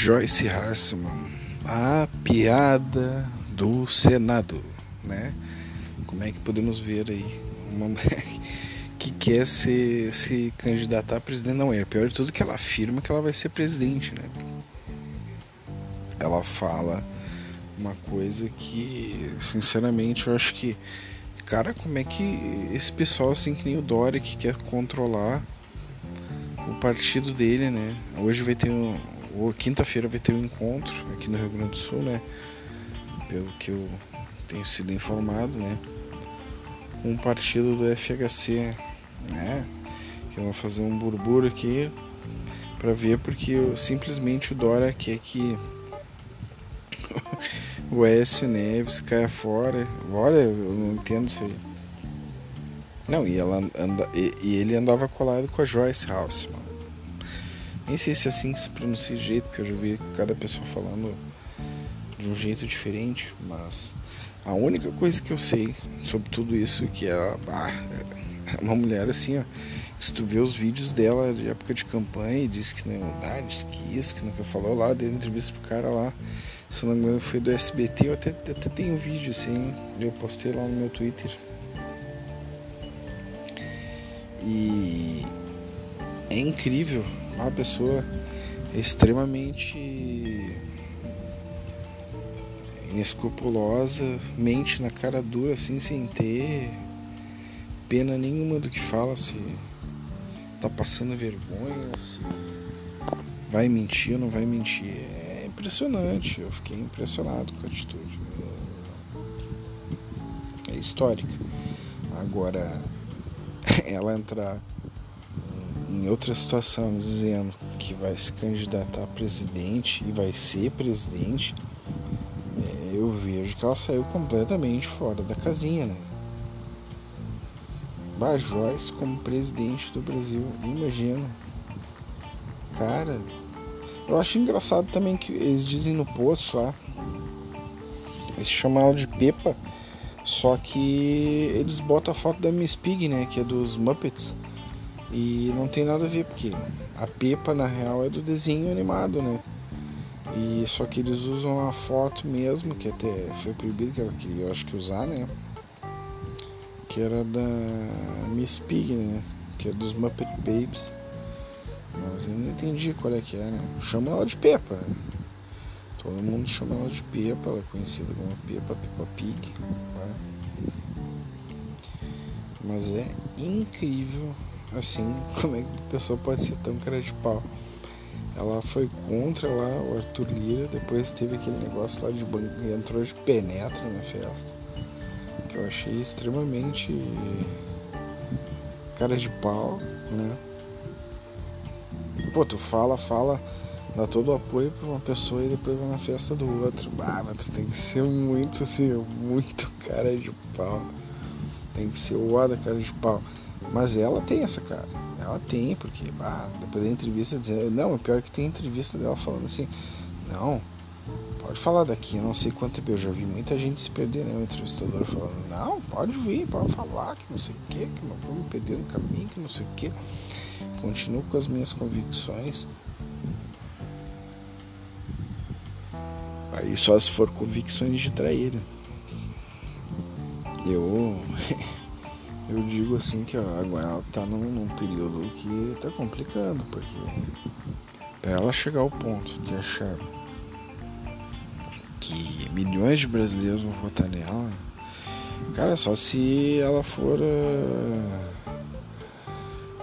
Joyce Hasselman, a piada do Senado, né? Como é que podemos ver aí uma mulher que quer se, se candidatar a presidente? Não é, pior de tudo que ela afirma que ela vai ser presidente, né? Ela fala uma coisa que, sinceramente, eu acho que, cara, como é que esse pessoal assim que nem o Dória que quer controlar o partido dele, né? Hoje vai ter um, quinta-feira vai ter um encontro aqui no Rio Grande do Sul, né? Pelo que eu tenho sido informado, né? Com um partido do FHC, né? Que vão fazer um burburo aqui para ver porque eu, simplesmente o Dora quer que o Écio Neves caia fora. Olha, eu não entendo isso aí. Não, e, ela anda, e, e ele andava colado com a Joyce House, mano. Nem sei se é assim que se pronuncia o jeito, porque eu já vi cada pessoa falando de um jeito diferente, mas a única coisa que eu sei sobre tudo isso é que ah, é uma mulher assim, ó. Se tu vê os vídeos dela de época de campanha e disse que não ia mudar, disse que isso, que nunca falou lá, deu entrevista pro cara lá. Se não me engano foi do SBT, eu até, até tenho um vídeo assim, eu postei lá no meu Twitter. E é incrível uma pessoa extremamente inescrupulosa, mente na cara dura assim, sem ter pena nenhuma do que fala, se tá passando vergonha, se vai mentir ou não vai mentir. É impressionante, eu fiquei impressionado com a atitude. É, é histórica. Agora, ela entrar em outra situação dizendo que vai se candidatar a presidente e vai ser presidente, é, eu vejo que ela saiu completamente fora da casinha, né? Bajóis como presidente do Brasil, imagina. Cara, eu acho engraçado também que eles dizem no post lá, eles chamam ela de Pepa, só que eles botam a foto da Miss Pig, né, que é dos Muppets. E não tem nada a ver, porque a Pepa na real é do desenho animado, né? E só que eles usam a foto mesmo, que até foi proibido que ela queria, eu acho que usar, né? Que era da Miss Pig, né? Que é dos Muppet Babes. Mas eu não entendi qual é que é, né? Chama ela de Pepa, né? Todo mundo chama ela de Pepa, ela é conhecida como Pepa, Peppa Pig. Né? Mas é incrível assim, como é que a pessoa pode ser tão cara de pau? Ela foi contra lá o Arthur Lira, depois teve aquele negócio lá de banco, entrou de penetra na festa, que eu achei extremamente cara de pau, né? Pô, tu fala, fala, dá todo o apoio pra uma pessoa e depois vai na festa do outro. Ah, mas tu tem que ser muito assim, muito cara de pau. Tem que ser o da cara de pau. Mas ela tem essa cara. Ela tem, porque depois da entrevista dizer. Não, é pior que tem entrevista dela falando assim. Não, pode falar daqui, eu não sei quanto tempo. Eu já vi muita gente se perder, né? O entrevistador falando, não, pode vir, pode falar, que não sei o que, que não me perder no caminho, que não sei o que. Continuo com as minhas convicções. Aí só se for convicções de trair. Eu. eu digo assim que agora ela tá num, num período que tá complicando, porque para ela chegar ao ponto de achar que milhões de brasileiros vão votar nela, cara, só se ela for uh,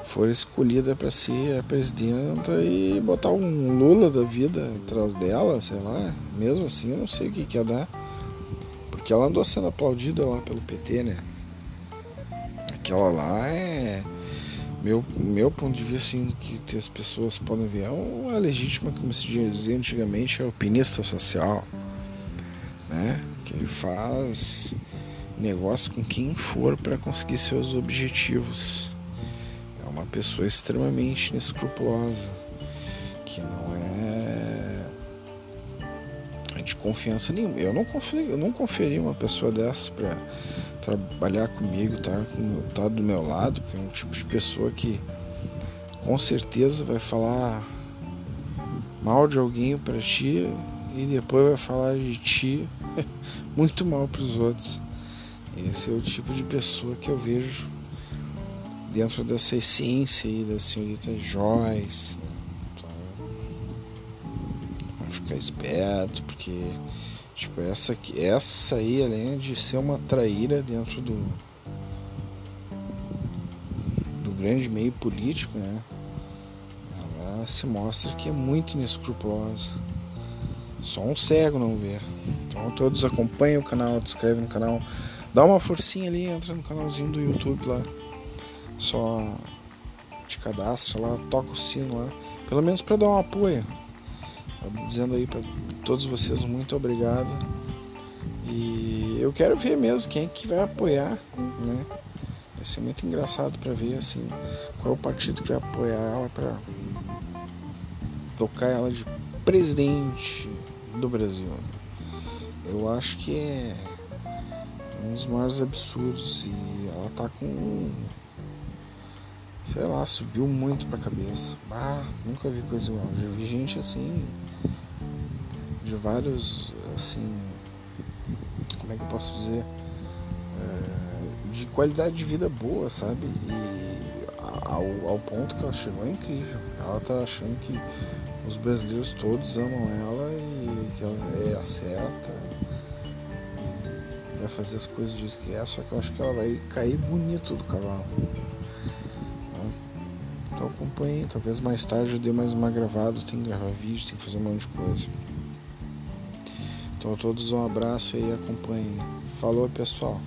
for escolhida para ser a presidenta e botar um Lula da vida atrás dela, sei lá, mesmo assim eu não sei o que que ia dar. Porque ela andou sendo aplaudida lá pelo PT, né? Aquela lá é meu, meu ponto de vista assim que as pessoas podem ver é uma legítima como se dizia antigamente é alpinista social né? Que ele faz negócio com quem for para conseguir seus objetivos. É uma pessoa extremamente inescrupulosa que não é de confiança nenhuma. Eu não confio eu não conferia uma pessoa dessa para trabalhar comigo, tá, tá do meu lado, é um tipo de pessoa que com certeza vai falar mal de alguém para ti e depois vai falar de ti muito mal para os outros. Esse é o tipo de pessoa que eu vejo dentro dessa essência aí da senhorita Joyce. Né? Então, ficar esperto, porque tipo, essa, essa aí, além de ser uma traíra dentro do, do grande meio político, né? Ela se mostra que é muito inescrupulosa. Só um cego não vê. Então todos acompanhem o canal, se inscrevem no canal, dá uma forcinha ali, entra no canalzinho do YouTube lá. Só te cadastra lá, toca o sino lá, pelo menos para dar um apoio. Dizendo aí para todos vocês muito obrigado. E eu quero ver mesmo quem é que vai apoiar, né? Vai ser muito engraçado para ver assim qual é o partido que vai apoiar ela para tocar ela de presidente do Brasil. Eu acho que é um dos maiores absurdos e ela tá com sei lá, subiu muito pra cabeça. Ah, nunca vi coisa igual. Já vi gente assim de vários assim como é que eu posso dizer é, de qualidade de vida boa, sabe? E ao, ao ponto que ela chegou é incrível. Ela tá achando que os brasileiros todos amam ela e que ela é a certa vai fazer as coisas do que é, só que eu acho que ela vai cair bonito do cavalo. Né? Então acompanhe, talvez mais tarde eu dê mais uma gravada, tem que gravar vídeo, tem que fazer um monte de coisa. Então todos um abraço aí, acompanhem. Falou pessoal.